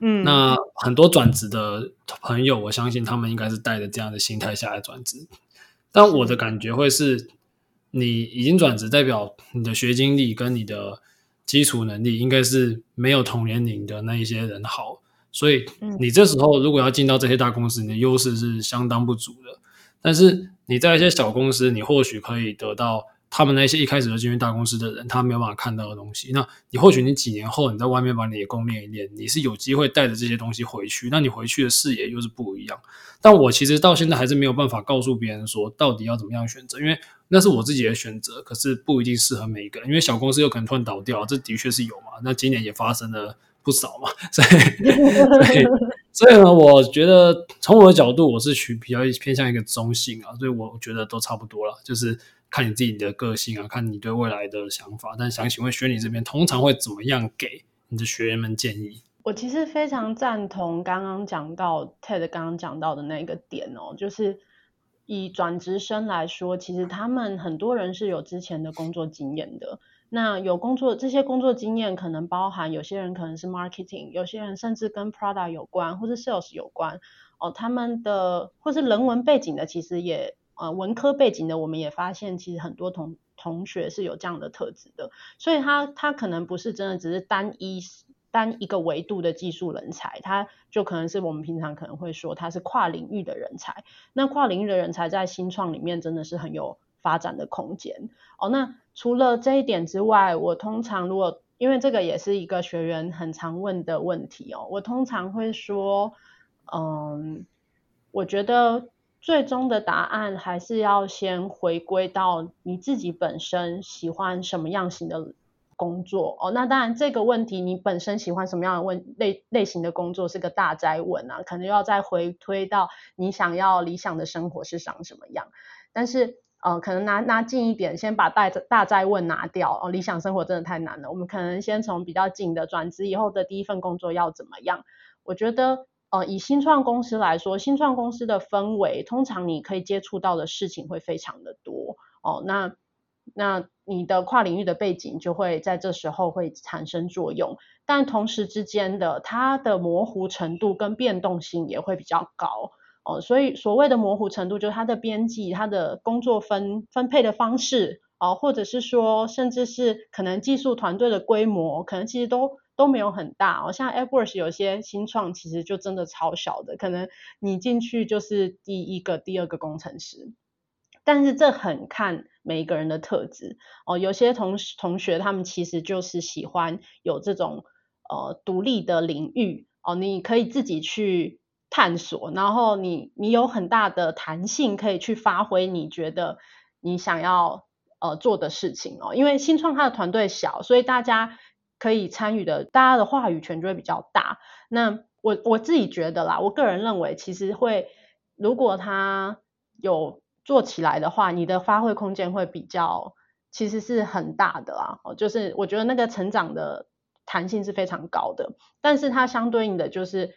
A: 嗯，那很多转职的朋友，我相信他们应该是带着这样的心态下来转职。但我的感觉会是，你已经转职，代表你的学经历跟你的基础能力应该是没有同年龄的那一些人好。所以你这时候如果要进到这些大公司，你的优势是相当不足的。但是你在一些小公司，你或许可以得到。他们那些一开始就进入大公司的人，他没有办法看到的东西。那你或许你几年后你在外面把你的功练一练，你是有机会带着这些东西回去。那你回去的视野又是不一样。但我其实到现在还是没有办法告诉别人说到底要怎么样选择，因为那是我自己的选择，可是不一定适合每一个人。因为小公司有可能突然倒掉，这的确是有嘛。那今年也发生了不少嘛，所以所以所以呢，我觉得从我的角度，我是取比较偏向一个中性啊，所以我觉得都差不多了，就是。看你自己的个性啊，看你对未来的想法。但想请问学你这边通常会怎么样给你的学员们建议？
B: 我其实非常赞同刚刚讲到 Ted 刚刚讲到的那个点哦，就是以转职生来说，其实他们很多人是有之前的工作经验的。那有工作这些工作经验，可能包含有些人可能是 marketing，有些人甚至跟 product 有关，或是 sales 有关哦。他们的或是人文背景的，其实也。呃，文科背景的，我们也发现，其实很多同同学是有这样的特质的，所以他他可能不是真的只是单一单一个维度的技术人才，他就可能是我们平常可能会说他是跨领域的人才。那跨领域的人才在新创里面真的是很有发展的空间哦。那除了这一点之外，我通常如果因为这个也是一个学员很常问的问题哦，我通常会说，嗯，我觉得。最终的答案还是要先回归到你自己本身喜欢什么样型的工作哦。那当然，这个问题你本身喜欢什么样的问类类型的工作是个大哉问啊，可能要再回推到你想要理想的生活是长什么样。但是呃，可能拿拿近一点，先把大大哉问拿掉哦。理想生活真的太难了，我们可能先从比较近的转职以后的第一份工作要怎么样？我觉得。呃，以新创公司来说，新创公司的氛围，通常你可以接触到的事情会非常的多哦。那那你的跨领域的背景就会在这时候会产生作用，但同时之间的它的模糊程度跟变动性也会比较高哦。所以所谓的模糊程度，就是它的边际、它的工作分分配的方式哦，或者是说，甚至是可能技术团队的规模，可能其实都。都没有很大哦，像 AppWorks 有些新创其实就真的超小的，可能你进去就是第一个、第二个工程师，但是这很看每一个人的特质哦。有些同同学他们其实就是喜欢有这种呃独立的领域哦，你可以自己去探索，然后你你有很大的弹性可以去发挥，你觉得你想要。呃做的事情哦。因为新创它的团队小，所以大家可以参与的，大家的话语权就会比较大。那我我自己觉得啦，我个人认为，其实会如果他有做起来的话，你的发挥空间会比较，其实是很大的啦。哦，就是我觉得那个成长的弹性是非常高的，但是它相对应的就是。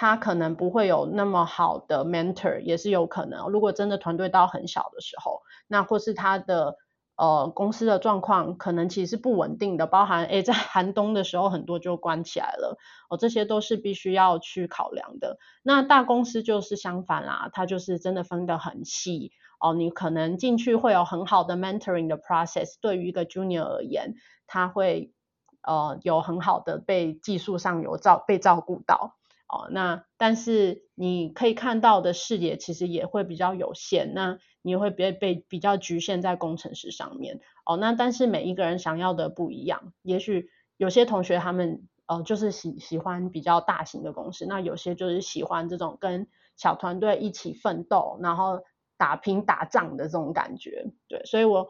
B: 他可能不会有那么好的 mentor，也是有可能。如果真的团队到很小的时候，那或是他的呃公司的状况可能其实是不稳定的，包含诶在 寒冬的时候很多就关起来了，哦，这些都是必须要去考量的。那大公司就是相反啦，它就是真的分得很细哦，你可能进去会有很好的 mentoring 的 process，对于一个 junior 而言，他会呃有很好的被技术上有照被照顾到。哦，那但是你可以看到的视野其实也会比较有限，那你会被被比较局限在工程师上面。哦，那但是每一个人想要的不一样，也许有些同学他们呃就是喜喜欢比较大型的公司，那有些就是喜欢这种跟小团队一起奋斗，然后打拼打仗的这种感觉。对，所以我。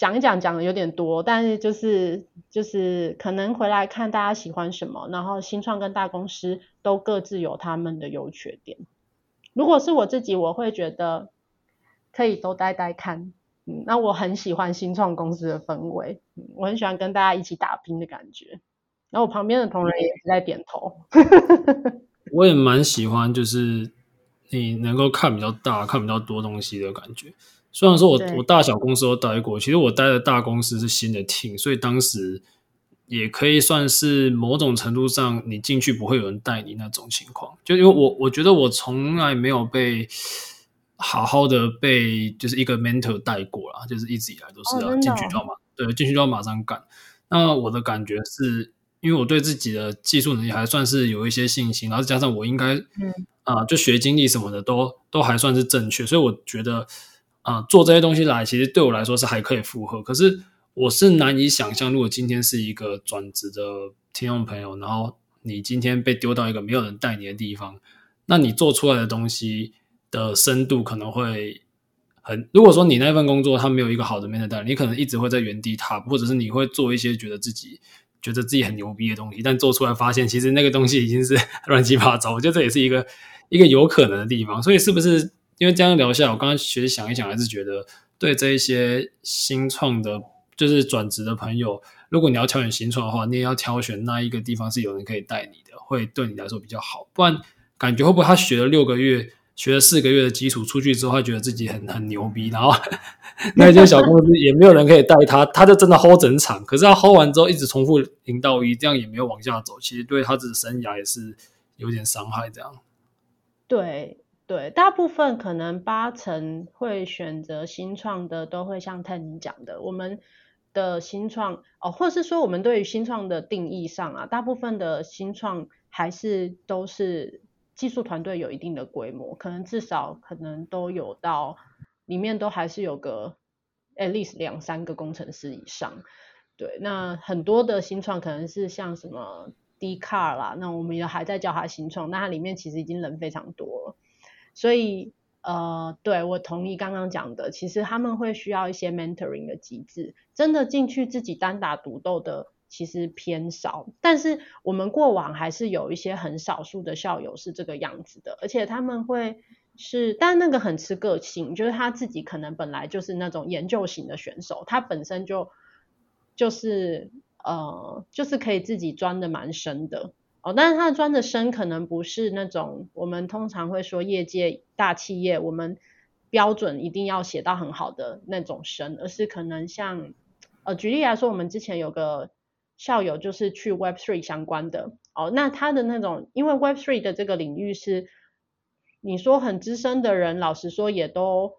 B: 讲一讲讲的有点多，但是就是就是可能回来看大家喜欢什么，然后新创跟大公司都各自有他们的优缺点。如果是我自己，我会觉得可以都待待看。嗯，那我很喜欢新创公司的氛围，我很喜欢跟大家一起打拼的感觉。然后我旁边的同仁也是在点头。
A: 我也蛮喜欢，就是你能够看比较大、看比较多东西的感觉。虽然说我我大小公司都待过，其实我待的大公司是新的 team，所以当时也可以算是某种程度上，你进去不会有人带你那种情况。就因为我我觉得我从来没有被好好的被就是一个 mentor 带过啦，就是一直以来都是要进去就要马、哦、对进去就要马上干。那我的感觉是因为我对自己的技术能力还算是有一些信心，然后加上我应该嗯啊、呃、就学经历什么的都都还算是正确，所以我觉得。啊、做这些东西来，其实对我来说是还可以负荷。可是我是难以想象，如果今天是一个转职的听众朋友，然后你今天被丢到一个没有人带你的地方，那你做出来的东西的深度可能会很。如果说你那份工作它没有一个好的 mentor，你可能一直会在原地踏步，或者是你会做一些觉得自己觉得自己很牛逼的东西，但做出来发现其实那个东西已经是 乱七八糟。我觉得这也是一个一个有可能的地方。所以是不是？因为这样聊下来，我刚刚其实想一想，还是觉得对这一些新创的，就是转职的朋友，如果你要挑选新创的话，你也要挑选那一个地方是有人可以带你的，会对你来说比较好。不然感觉会不会他学了六个月，学了四个月的基础，出去之后，他觉得自己很很牛逼，然后 那间小公司也没有人可以带他，他就真的 hold 整场。可是他 hold 完之后，一直重复零到一，这样也没有往下走，其实对他自己生涯也是有点伤害。这样，
B: 对。对，大部分可能八成会选择新创的，都会像 Ted 你讲的，我们的新创哦，或者是说我们对于新创的定义上啊，大部分的新创还是都是技术团队有一定的规模，可能至少可能都有到里面都还是有个 at least 两三个工程师以上。对，那很多的新创可能是像什么 D car 啦，那我们也还在叫它新创，那它里面其实已经人非常多了。所以，呃，对，我同意刚刚讲的，其实他们会需要一些 mentoring 的机制，真的进去自己单打独斗的其实偏少，但是我们过往还是有一些很少数的校友是这个样子的，而且他们会是，但那个很吃个性，就是他自己可能本来就是那种研究型的选手，他本身就就是呃，就是可以自己钻的蛮深的。哦，但是他的钻的深可能不是那种我们通常会说业界大企业我们标准一定要写到很好的那种深，而是可能像呃举例来说，我们之前有个校友就是去 Web Three 相关的哦，那他的那种因为 Web Three 的这个领域是你说很资深的人，老实说也都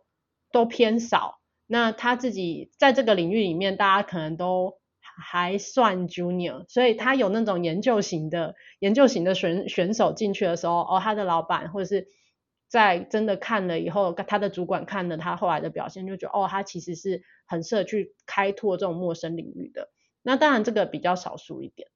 B: 都偏少，那他自己在这个领域里面，大家可能都。还算 junior，所以他有那种研究型的研究型的选选手进去的时候，哦，他的老板或者是在真的看了以后，他的主管看了他后来的表现，就觉得哦，他其实是很适合去开拓这种陌生领域的。那当然这个比较少数一点。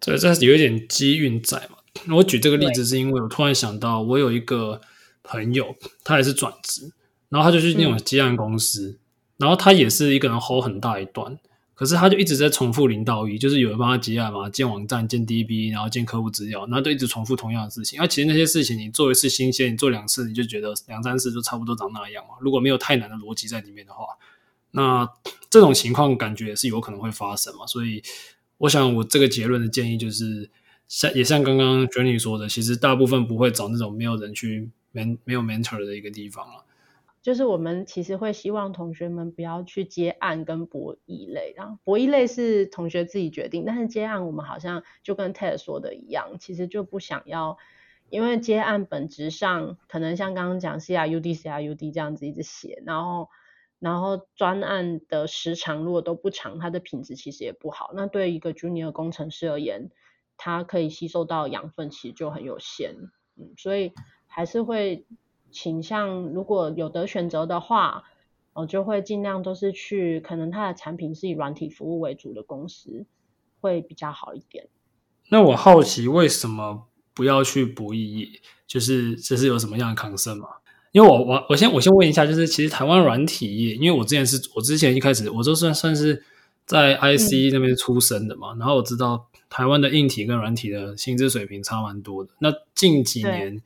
A: 这这有一点机运在嘛。我举这个例子是因为我突然想到，我有一个朋友，他也是转职，然后他就去那种接案公司。嗯然后他也是一个人 hold 很大一段，可是他就一直在重复零到一，就是有人帮他接案嘛，建网站、建 DB，然后建客户资料，然后都一直重复同样的事情。那其实那些事情你做一次新鲜，你做两次你就觉得两三次就差不多长那样嘛。如果没有太难的逻辑在里面的话，那这种情况感觉是有可能会发生嘛。所以我想我这个结论的建议就是，像也像刚刚 Jenny 说的，其实大部分不会找那种没有人去 man 没有 mentor 的一个地方了。
B: 就是我们其实会希望同学们不要去接案跟博弈类，然后博弈类是同学自己决定，但是接案我们好像就跟 Ted 说的一样，其实就不想要，因为接案本质上可能像刚刚讲 CRUD CRUD 这样子一直写，然后然后专案的时长如果都不长，它的品质其实也不好。那对一个 Junior 工程师而言，他可以吸收到养分其实就很有限，嗯，所以还是会。倾向如果有得选择的话，我就会尽量都是去可能它的产品是以软体服务为主的公司会比较好一点。
A: 那我好奇为什么不要去博弈业？就是这是有什么样的 concern 吗？因为我我我先我先问一下，就是其实台湾软体业，因为我之前是我之前一开始我就算算是在 IC 那边出生的嘛，嗯、然后我知道台湾的硬体跟软体的薪资水平差蛮多的。那近几年。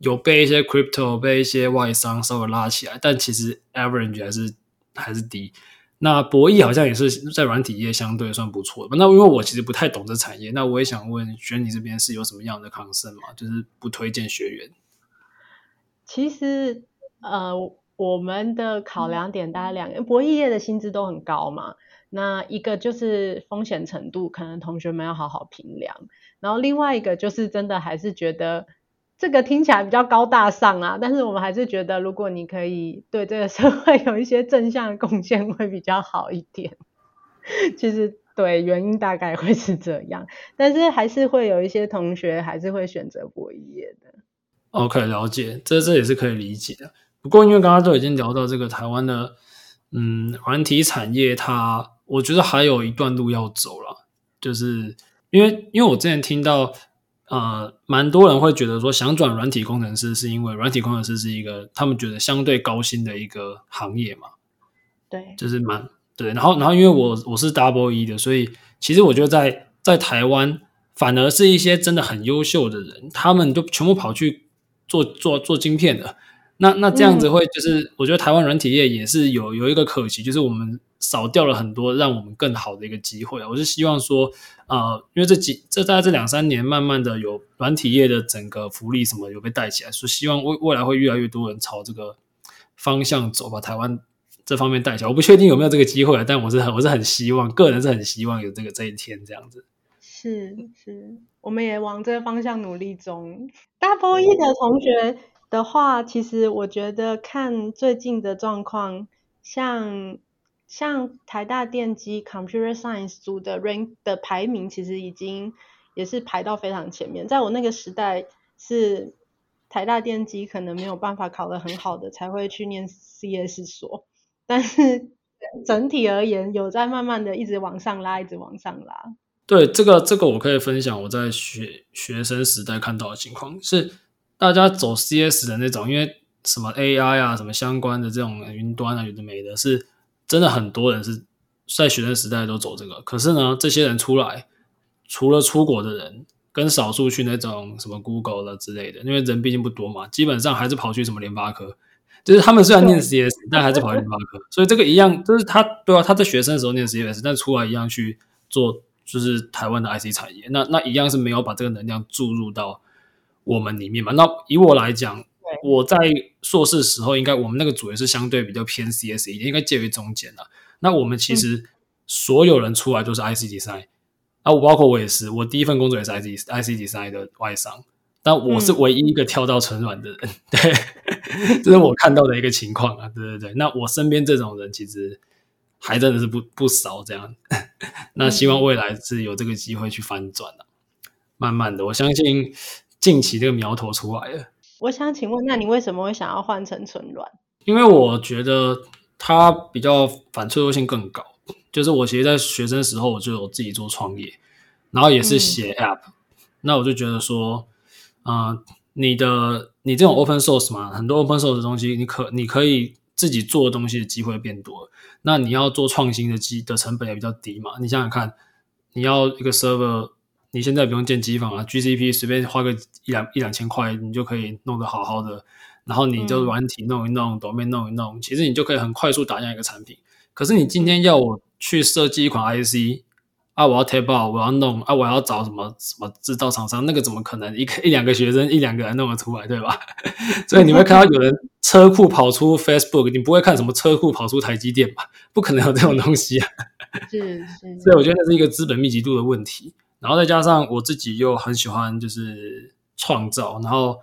A: 有被一些 crypto 被一些外商稍微拉起来，但其实 average 还是还是低。那博弈好像也是在软体业相对算不错的。那因为我其实不太懂这产业，那我也想问，学你这边是有什么样的 concern 吗？就是不推荐学员。
B: 其实呃，我们的考量点大概两个，博弈业的薪资都很高嘛。那一个就是风险程度，可能同学们要好好评量。然后另外一个就是真的还是觉得。这个听起来比较高大上啊，但是我们还是觉得，如果你可以对这个社会有一些正向的贡献，会比较好一点。其实对，原因大概会是这样，但是还是会有一些同学还是会选择博弈业的。
A: OK，了解，这这也是可以理解的。不过因为刚刚都已经聊到这个台湾的嗯软体产业它，它我觉得还有一段路要走了，就是因为因为我之前听到。呃，蛮多人会觉得说，想转软体工程师，是因为软体工程师是一个他们觉得相对高薪的一个行业嘛？
B: 对，
A: 就是蛮对。然后，然后因为我我是 Double E 的，所以其实我觉得在在台湾，反而是一些真的很优秀的人，他们都全部跑去做做做晶片的。那那这样子会就是，嗯、我觉得台湾软体业也是有有一个可惜，就是我们。少掉了很多让我们更好的一个机会。我是希望说，呃，因为这几这大概这两三年，慢慢的有软体业的整个福利什么有被带起来，所以希望未未来会越来越多人朝这个方向走，把台湾这方面带起来。我不确定有没有这个机会，但我是很我是很希望，个人是很希望有这个这一天这样子。
B: 是是，我们也往这个方向努力中。Double E 的同学的话，其实我觉得看最近的状况，像。像台大电机 Computer Science 组的 rank 的排名，其实已经也是排到非常前面。在我那个时代，是台大电机可能没有办法考得很好的，才会去念 CS 所。但是整体而言，有在慢慢的一直往上拉，一直往上拉。
A: 对，这个这个我可以分享我在学学生时代看到的情况，是大家走 CS 的那种，因为什么 AI 啊，什么相关的这种云端啊，有的没的，是。真的很多人是在学生时代都走这个，可是呢，这些人出来，除了出国的人，跟少数去那种什么 Google 了之类的，因为人毕竟不多嘛，基本上还是跑去什么联发科。就是他们虽然念 CS，但还是跑去联发科。所以这个一样，就是他对啊，他在学生的时候念 CS，但出来一样去做，就是台湾的 IC 产业，那那一样是没有把这个能量注入到我们里面嘛。那以我来讲。我在硕士时候，应该我们那个组也是相对比较偏 CS 一点，应该介于中间的。那我们其实所有人出来都是 IC Design，啊，我包括我也是，我第一份工作也是 IC IC Design 的外商，但我是唯一一个跳到纯软的人，嗯、对，这是我看到的一个情况啊，对对对。那我身边这种人其实还真的是不不少，这样。那希望未来是有这个机会去翻转的，慢慢的，我相信近期这个苗头出来了。
B: 我想请问，那你为什么会想要换成纯软？
A: 因为我觉得它比较反脆弱性更高。就是我其实，在学生时候我就有自己做创业，然后也是写 App，嗯。那我就觉得说，嗯、呃，你的你这种 Open Source 嘛，很多 Open Source 的东西，你可你可以自己做的东西的机会变多了。那你要做创新的机的成本也比较低嘛？你想想看，你要一个 server，你现在不用建机房啊，GCP 随便花个一两一两千块，你就可以弄得好好的。然后你就软体弄一弄，domain、嗯、弄一弄，其实你就可以很快速打样一个产品。可是你今天要我去设计一款 IC 啊，我要 out，我要弄啊，我要找什么什么制造厂商，那个怎么可能一个一两个学生一两个人弄得出来，对吧？所以你会看到有人车库跑出 Facebook，你不会看什么车库跑出台积电吧？不可能有这种东西啊。是是。所以我觉得那是一个资本密集度的问题。然后再加上我自己又很喜欢就是创造，然后。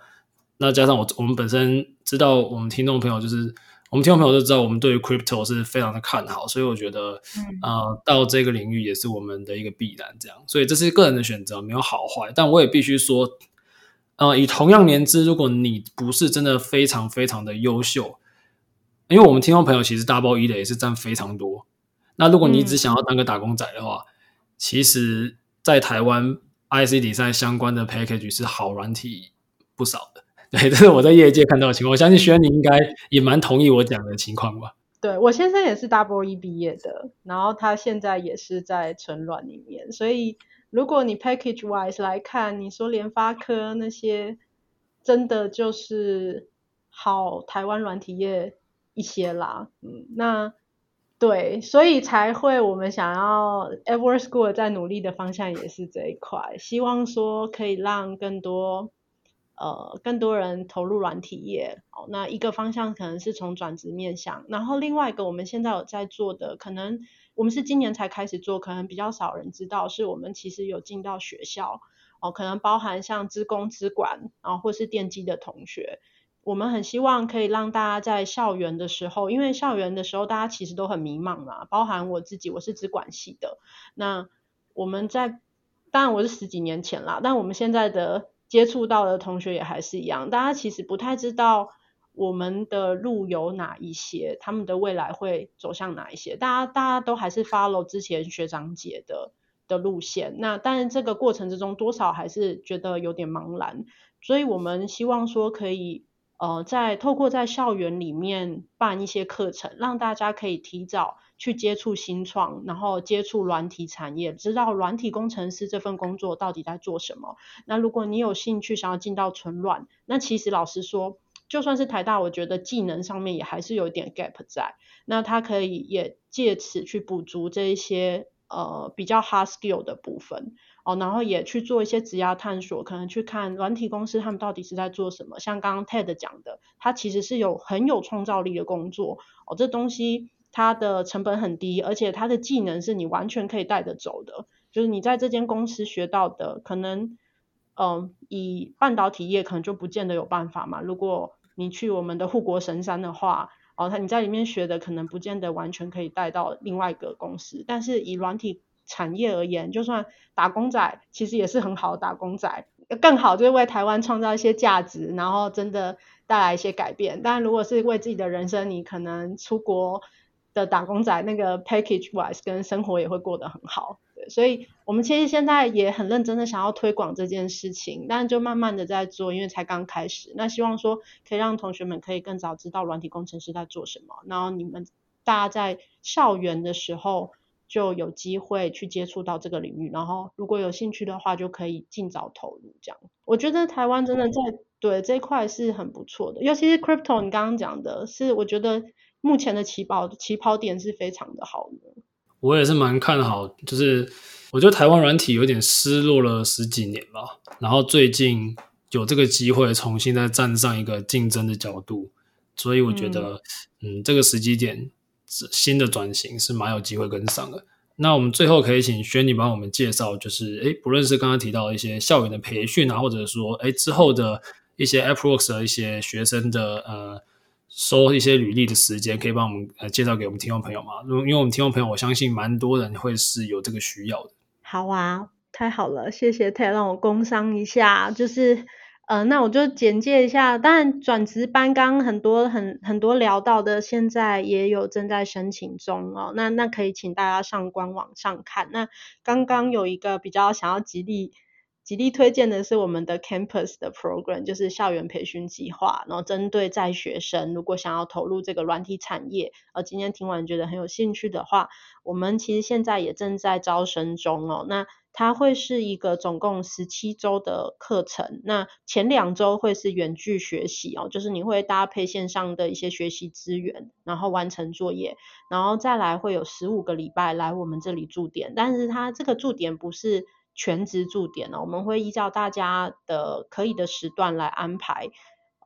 A: 那加上我，我们本身知道，我们听众朋友就是我们听众朋友都知道，我们对于 crypto 是非常的看好，所以我觉得，嗯、呃，到这个领域也是我们的一个必然，这样，所以这是个人的选择，没有好坏。但我也必须说，呃，以同样年资，如果你不是真的非常非常的优秀，因为我们听众朋友其实 double E 的也是占非常多。那如果你只想要当个打工仔的话，嗯、其实，在台湾 IC 比赛相关的 package 是好软体不少的。对，这是我在业界看到的情况。我相信轩你应该也蛮同意我讲的情况吧？
B: 对，我先生也是 Double E 毕业的，然后他现在也是在纯软里面。所以如果你 Package Wise 来看，你说联发科那些真的就是好台湾软体业一些啦。嗯，那对，所以才会我们想要 Edward School 在努力的方向也是这一块，希望说可以让更多。呃，更多人投入软体业，哦，那一个方向可能是从转职面向，然后另外一个我们现在有在做的，可能我们是今年才开始做，可能比较少人知道，是我们其实有进到学校，哦，可能包含像资工、资管，然后或是电机的同学，我们很希望可以让大家在校园的时候，因为校园的时候大家其实都很迷茫嘛，包含我自己，我是资管系的，那我们在，当然我是十几年前啦，但我们现在的。接触到的同学也还是一样，大家其实不太知道我们的路有哪一些，他们的未来会走向哪一些。大家大家都还是 follow 之前学长姐的的路线，那但是这个过程之中多少还是觉得有点茫然，所以我们希望说可以呃在透过在校园里面办一些课程，让大家可以提早。去接触新创，然后接触软体产业，知道软体工程师这份工作到底在做什么。那如果你有兴趣想要进到纯软，那其实老实说，就算是台大，我觉得技能上面也还是有一点 gap 在。那他可以也借此去补足这一些呃比较 hard skill 的部分哦，然后也去做一些职涯探索，可能去看软体公司他们到底是在做什么。像刚刚 Ted 讲的，他其实是有很有创造力的工作哦，这东西。它的成本很低，而且它的技能是你完全可以带着走的。就是你在这间公司学到的，可能，嗯、以半导体业可能就不见得有办法嘛。如果你去我们的护国神山的话，哦，他你在里面学的可能不见得完全可以带到另外一个公司。但是以软体产业而言，就算打工仔，其实也是很好的打工仔，更好就是为台湾创造一些价值，然后真的带来一些改变。但如果是为自己的人生，你可能出国。的打工仔那个 package wise 跟生活也会过得很好，所以我们其实现在也很认真的想要推广这件事情，但就慢慢的在做，因为才刚开始。那希望说可以让同学们可以更早知道软体工程师在做什么，然后你们大家在校园的时候就有机会去接触到这个领域，然后如果有兴趣的话就可以尽早投入这样。我觉得台湾真的在对这一块是很不错的，尤其是 crypto，你刚刚讲的是我觉得。目前的起跑起跑点是非常的好的，
A: 我也是蛮看好，就是我觉得台湾软体有点失落了十几年吧，然后最近有这个机会重新再站上一个竞争的角度，所以我觉得，嗯，嗯，这个时机点新的转型是蛮有机会跟上的。那我们最后可以请轩尼帮我们介绍，就是诶，不论是刚刚提到一些校园的培训啊，或者说诶之后的一些 AppWorks 的一些学生的呃。收一些履历的时间，可以帮我们呃介绍给我们听众朋友吗？因为我们听众朋友，我相信蛮多人会是有这个需要的。
B: 好啊，太好了，谢谢 Ted 让我工商一下，就是呃，那我就简介一下。当然，转职班刚很多很很多聊到的，现在也有正在申请中哦。那那可以请大家上官网上看。那刚刚有一个比较想要极力。极力推荐的是我们的 Campus 的 Program，就是校园培训计划，然后针对在学生如果想要投入这个软体产业，而今天听完觉得很有兴趣的话，我们其实现在也正在招生中哦。那它会是一个总共十七周的课程，那前两周会是远距学习哦，就是你会搭配线上的一些学习资源，然后完成作业，然后再来会有十五个礼拜来我们这里驻点，但是它这个驻点不是全职驻点哦，我们会依照大家的可以的时段来安排。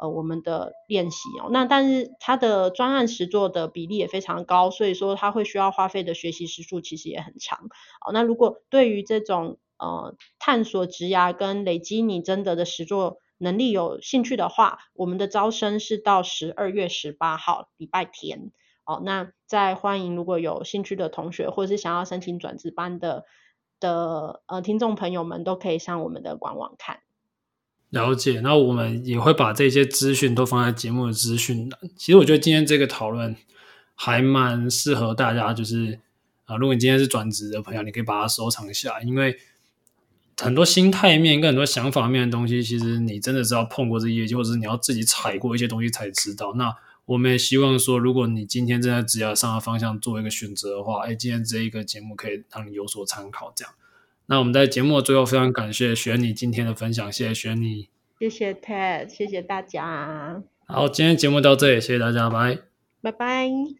B: 呃，我们的练习哦，那但是它的专案实作的比例也非常高，所以说它会需要花费的学习时数其实也很长。哦，那如果对于这种呃探索职涯跟累积你真的的实作能力有兴趣的话，我们的招生是到十二月十八号礼拜天。哦，那再欢迎如果有兴趣的同学，或者是想要申请转职班的的呃听众朋友们，都可以上我们的官网看。
A: 了解，那我们也会把这些资讯都放在节目的资讯栏。其实我觉得今天这个讨论还蛮适合大家，就是啊，如果你今天是转职的朋友，你可以把它收藏下，因为很多心态面跟很多想法面的东西，其实你真的是要碰过这业绩，或者是你要自己踩过一些东西才知道。那我们也希望说，如果你今天正在职业上的方向做一个选择的话，哎，今天这一个节目可以让你有所参考，这样。那我们在节目的最后非常感谢雪妮今天的分享，谢谢雪妮，
B: 谢谢 Ted，谢谢大家。
A: 好，今天节目到这里，谢谢大家，拜拜，
B: 拜拜。